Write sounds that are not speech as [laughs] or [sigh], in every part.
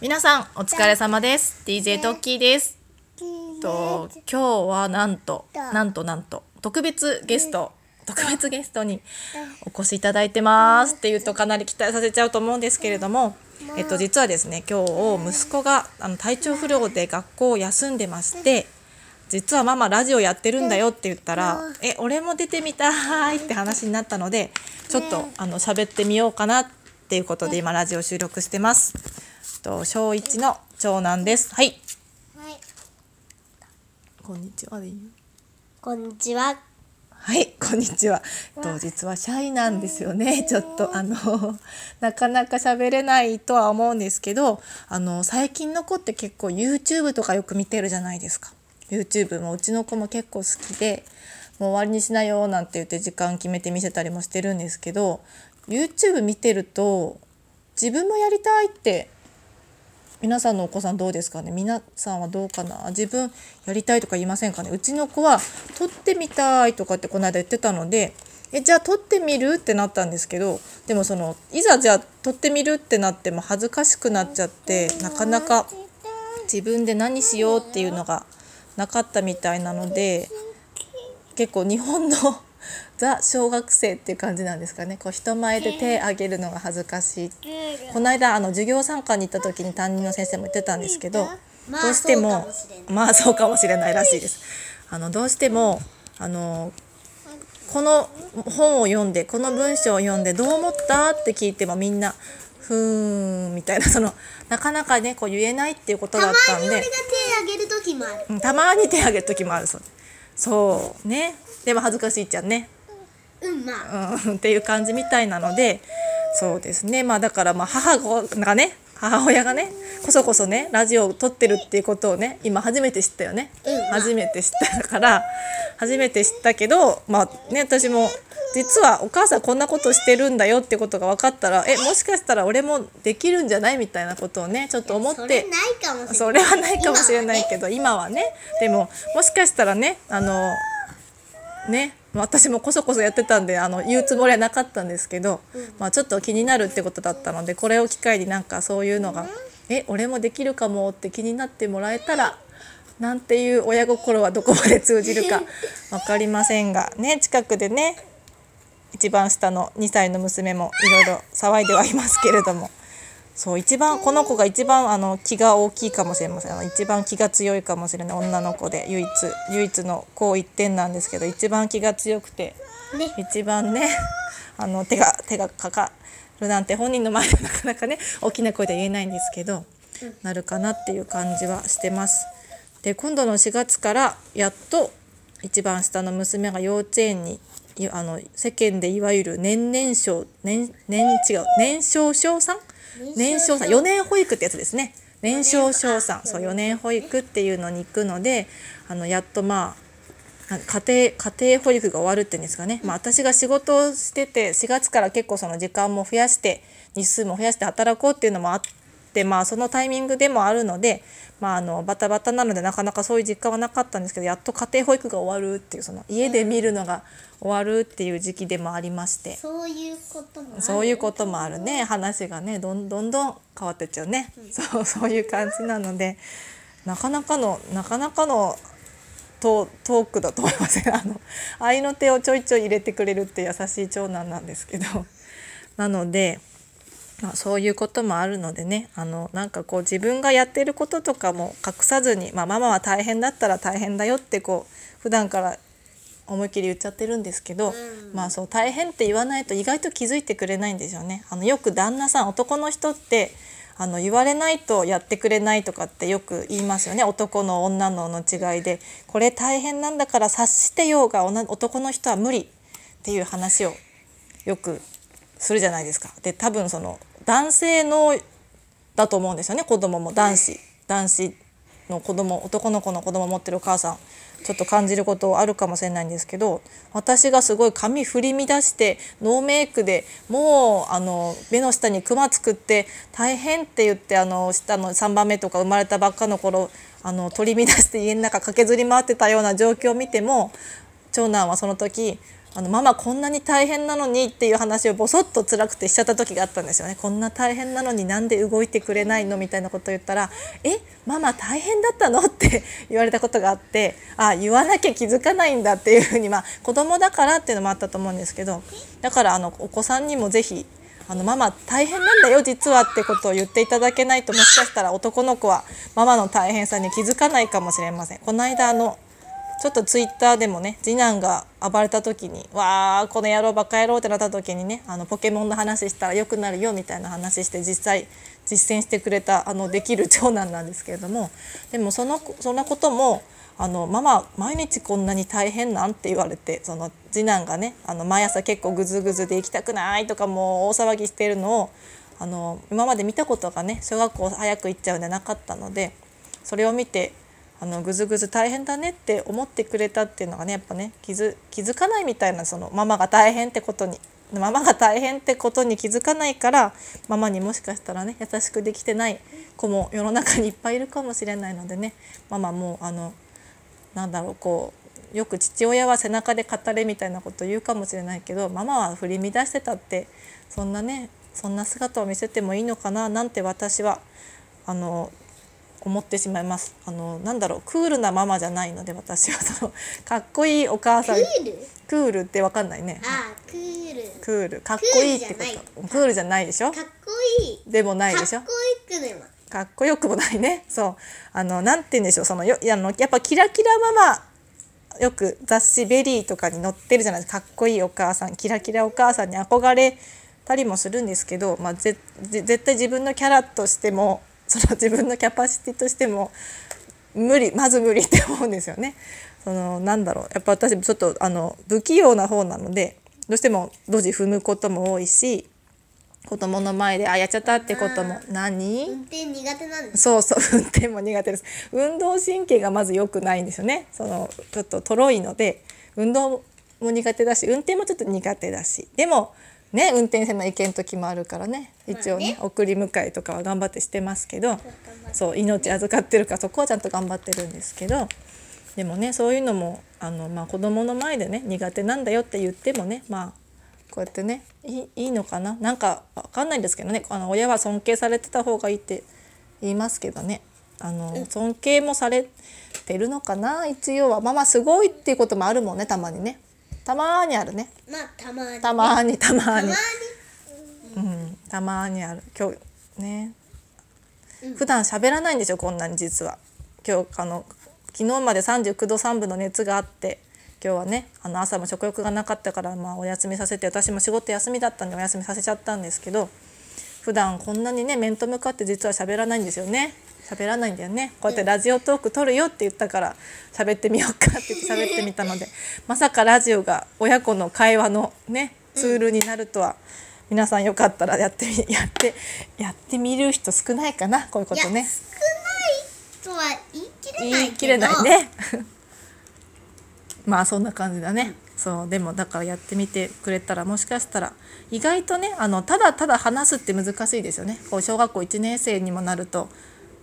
皆さんお疲れ様です。DJ トッキーです。と今日はなんとなんとなんと特別ゲスト特別ゲストにお越しいただいてます。っていうとかなり期待させちゃうと思うんですけれどもえっと実はですね今日息子があの体調不良で学校を休んでまして実はママラジオやってるんだよって言ったら「え俺も出てみたい」って話になったのでちょっとあの喋ってみようかなっていうことで今ラジオ収録してます。と小一の長男です。はい。はい、こんにちはでいいよ。こんにちは。はい、こんにちは。と実はシャイなんですよね。ちょっとあの [laughs] なかなか喋れないとは思うんですけど、あの最近の子って結構 YouTube とかよく見てるじゃないですか。YouTube もうちの子も結構好きで、もう終わりにしなよなんて言って時間決めて見せたりもしてるんですけど、YouTube 見てると自分もやりたいって皆さんのお子さんどうですかね？皆さんはどうかな？自分やりたいとか言いませんかね？うちの子は撮ってみたいとかってこの間言ってたのでえじゃあ撮ってみるってなったんですけどでもそのいざじゃあ撮ってみるってなっても恥ずかしくなっちゃってなかなか自分で何しようっていうのがなかったみたいなので結構日本のザ小学生っていう感じなんですかね。こう人前で手挙げるのが恥ずかしい。この間あの授業参観に行った時に担任の先生も言ってたんですけどまあどうしてもまあそうかもしれないらしいです。あのどうしてもあのこの本を読んでこの文章を読んでどう思ったって聞いてもみんなふーんみたいなそのなかなかねこう言えないっていうことたまだったんでに俺が手あげる時もある。うんたまに手挙げる時もあるそう。ですそう。ね。でも恥ずかしいっちゃんねうん、まあ。うん、っていう感じみたいなのでそうですね。まあだからまあ母がね母親がねこそこそねラジオを撮ってるっていうことをね今初めて知ったよね、うん。初めて知ったから初めて知ったけどまあね私も実はお母さんこんなことしてるんだよってことが分かったらえもしかしたら俺もできるんじゃないみたいなことをねちょっと思って。それはないかもしれないけど今はね。でももしかしたらねあのね私もこそこそやってたんであの言うつもりはなかったんですけど、まあ、ちょっと気になるってことだったのでこれを機会になんかそういうのが「え俺もできるかも」って気になってもらえたらなんていう親心はどこまで通じるか [laughs] 分かりませんがね近くでね一番下の2歳の娘もいろいろ騒いではいますけれどもそう一番この子が一番あの気が大きいかもしれませんあの一番気が強いかもしれない女の子で唯一唯一の子一点なんですけど一番気が強くてね。一番ね [laughs] あの手が手がかかるなんて本人の前でなかなかね大きな声で言えないんですけど、なるかなっていう感じはしてます。で今度の4月からやっと一番下の娘が幼稚園にいあの世間でいわゆる年々少年年違う年少小さん年少さん4年保育ってやつですね。年少小さん。そう4年保育っていうのに行くのであのやっとまあ家庭家庭保育が終わるっていうんですかね、まあ、私が仕事をしてて4月から結構その時間も増やして日数も増やして働こうっていうのもあってまあそのタイミングでもあるので、まあ、あのバタバタなのでなかなかそういう実感はなかったんですけどやっと家庭保育が終わるっていうその家で見るのが終わるっていう時期でもありまして。そういうこともある。そういうこともあるね。話がねどんどんどん変わってっちゃうね、そう [laughs] そういう感じなのでなかなかのなかなかのトトークだと思いますね [laughs] あの愛の手をちょいちょい入れてくれるって優しい長男なんですけど。なので、まあ、そういうこともあるのでねあのなんかこう自分がやってることとかも隠さずに、まあ、ママは大変だったら大変だよってこう普段から思いっきり言っちゃってるんですけど、まあそう大変って言わないと意外と気づいてくれないんですよね。あのよく旦那さん男の人ってあの言われないとやってくれないとかってよく言いますよね男の女のの違いでこれ大変なんだから察してようが女男の人は無理っていう話をよくするじゃないですか。で多分その男性のだと思うんですよね子供も。男子男子の子供男の子の子供持ってるお母さん。ちょっと感じることあるかもしれないんですけど私がすごい髪振り乱してノーメイクでもうあの目の下にクマ作って大変って言ってあの下の3番目とか生まれたばっかの頃あの取り乱して家の中駆けずり回ってたような状況を見ても長男はその時あのママこんなに大変なのにっていう話をボソッと辛くてしちゃった時があったんですよねこんな大変なのになんで動いてくれないのみたいなことを言ったら「えママ大変だったの?」って言われたことがあってあ言わなきゃ気づかないんだっていうふうにまあ子供だからっていうのもあったと思うんですけどだからあのお子さんにもぜひあのママ大変なんだよ実はってことを言っていただけないともしかしたら男の子はママの大変さに気づかないかもしれません。この間あのちょっとツイッターでもね次男が暴れた時に「わあこの野郎バカ野郎」ってなった時にねあのポケモンの話したら良くなるよみたいな話して実際実践してくれたあのできる長男なんですけれどもでもそのそんなこともあのママ毎日こんなに大変なんって言われてその次男がねあの毎朝結構グズグズで行きたくないとかもう大騒ぎしてるのをあの今まで見たことがね小学校早く行っちゃうんでなかったのでそれを見てあのぐずぐず大変だねって思ってくれたっていうのがねやっぱね気づ気づかないみたいなそのママが大変ってことにママが大変ってことに気づかないからママにもしかしたらね優しくできてない子も世の中にいっぱいいるかもしれないのでねママもあのなんだろうこうよく父親は背中で語れみたいなこと言うかもしれないけどママは振り乱してたってそんなねそんな姿を見せてもいいのかななんて私はあの思ってしまいます。あのなんだろうクールなママじゃないので私は。[laughs] そのかっこいいお母さん。クール？クールってわかんないね。あクール。クール。かっこいいってこと。クールじゃないでしょ？かっこいい。でもないでしょ？かっこいいくねまかっこよくもないね。そう。あのなんて言うんでしょう。そのよあのやっぱキラキラママよく雑誌「VERY」とかに載ってるじゃないですか。かっこいいお母さんキラキラお母さんに憧れたりもするんですけど、まあ、ぜぜ絶対自分のキャラとしてもその自分のキャパシティとしても無理まず無理って思うんですよね。そのなんだろう。やっぱ私ちょっとあの不器用な方なのでどうしてもドジ踏むことも多いし子供の前であやっちゃったってことも何？運転苦手なんです。そうそう [laughs] 運転も苦手です。運動神経がまず良くないんですよね。そのちょっととろいので運動も苦手だし運転もちょっと苦手だし。でもね運転せないけん時もあるからね。一応ね,、まあ送り迎えとかは頑張ってしてますけどそう命預かってるからそこはちゃんと頑張ってるんですけどでもねそういうのもあの、まあ、子供の前でね苦手なんだよって言ってもねまあこうやってねいいのかな？なんかわかんないんですけどねあの親は尊敬されてた方がいいって言いますけどね。あの尊敬もされてるのかな？一応は。ママすごいっていうこともあるもんねたまにねたまーにあるね。まあたまに。たまーにたまーに。たまに。うんたまーにある。今日ね。普段喋らないんですよこんなに実は。今日あの昨日まで39度3分の熱があって今日はねあの朝も食欲がなかったから、まあ、お休みさせて私も仕事休みだったんでお休みさせちゃったんですけど普段こんなにね面と向かって実は喋らないんですよね喋らないんだよね。こうやってラジオトーク撮るよって言ったから喋ってみようかって言って喋ってみたのでまさかラジオが親子の会話のねツールになるとは、皆さんよかったらやってみやってやってみる人少ないかなこういうことね。少ないとは言い切れない言い切れないね。[laughs] まあそんな感じだね、そうでもだからやってみてくれたらもしかしたら意外とねあのただただ話すって難しいですよね。こう小学校1年生にもなると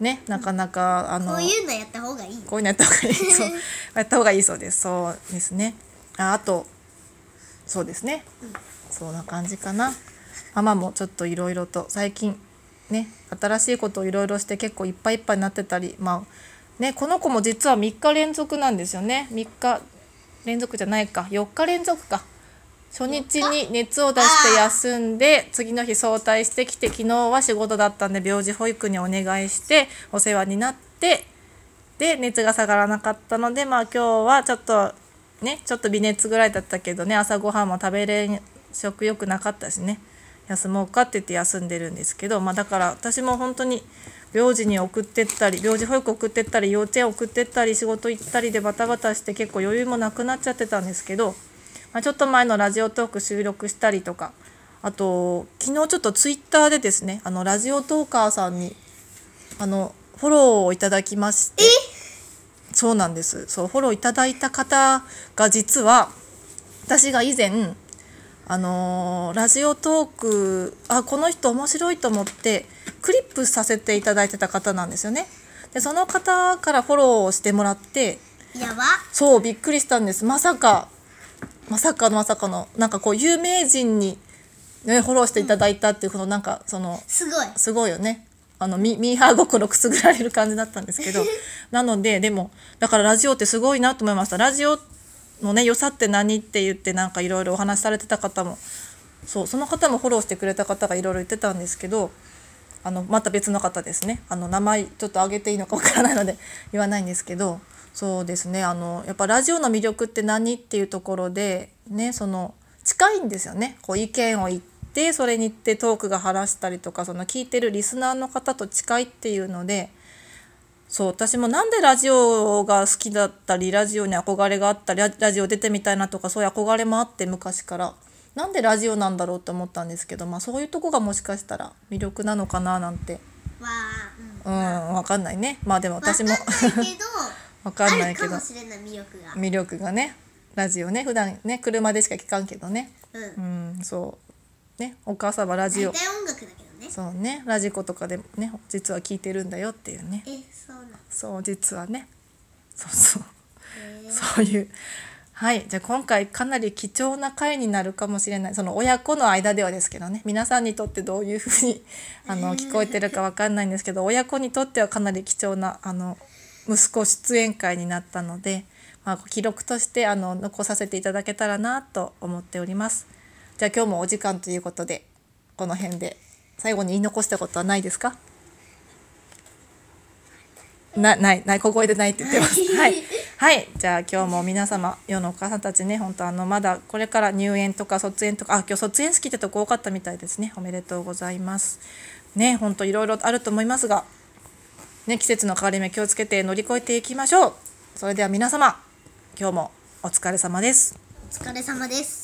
ねなかなかあのこういうのやった方がいい。こういうのやった方がいい。[laughs] そう。やった方がいいそうです。そうですね。ああとそうですね、そんな感じかな。ママもちょっといろいろと最近ね新しいことをいろいろして結構いっぱいいっぱいになってたりまあねこの子も実は3日連続なんですよね。3日連続じゃないか。4日連続か初日に熱を出して休んで次の日早退してきて昨日は仕事だったんで病児保育にお願いしてお世話になってで熱が下がらなかったのでまあ今日はちょっとねちょっと微熱ぐらいだったけどね朝ごはんも食べれん食欲なかったしね休もうかって言って休んでるんですけどまあだから私も本当に病児に送ってったり病児保育送ってったり幼稚園送ってったり仕事行ったりでバタバタして結構余裕もなくなっちゃってたんですけど、まあ、ちょっと前のラジオトーク収録したりとか。あと昨日ちょっとツイッターでですねあのラジオトーカーさんにあのフォローをいただきまして。そうなんです。そうフォローいただいた方が実は私が以前あのーラジオトークあこの人面白いと思ってクリップさせていただいてた方なんですよね。でその方からフォローをしてもらってやば。そうびっくりしたんです。まさかまさかのまさかのなんかこう有名人に、ね、フォローしていただいたっていうこのなんかそのすごい。すごいよね。あのミミーハー心くすぐられる感じだったんですけど [laughs] なのででもだからラジオってすごいなと思いました。ラジオのね良さって何って言ってなんかいろいろお話しされてた方もそうその方もフォローしてくれた方がいろいろ言ってたんですけどあのまた別の方ですね。あの名前ちょっと挙げていいのかわからないので言わないんですけどそうですね。あのやっぱラジオの魅力って何っていうところでねその近いんですよね。こう意見を言ってそれに行ってトークが話したりとかその聞いてるリスナーの方と近いっていうのでそう私もなんでラジオが好きだったりラジオに憧れがあったりララジオ出てみたいなとかそういう憧れもあって昔から。なんでラジオなんだろうって思ったんですけど、まあ、そういうとこがもしかしたら魅力なのかななんて。わあうん。分かんないね。まあでもうん私もけどわかんないけど。魅力が。魅力がね。ラジオね。普段ね車でしか聞かんけどね。うん。うんそう。ね。お母さんはラジオ。大体音楽だけどね。そうね。ラジコとかでもね実は聞いてるんだよっていうね。えそうなんそう実はね。そうそう。へーそういう。はい。じゃあ今回かなり貴重な回になるかもしれない。その親子の間ではですけどね。皆さんにとってどういうふうにあの聞こえてるかわかんないんですけど親子にとってはかなり貴重なあの息子出演会になったので、まあ、記録としてあの残させていただけたらなと思っております。じゃあ今日もお時間ということでこの辺で最後に言い残したことはないですか？なないない小声でないって言ってます。はい、はい、じゃあ今日も皆様世のお母さんたちね本当あのまだこれから入園とか卒園とかあ今日卒園式ってとこ多かったみたいですねおめでとうございます。ね本当いろいろあると思いますが、ね季節の変わり目気をつけて乗り越えていきましょう。それでは皆様今日もお疲れ様です。お疲れ様です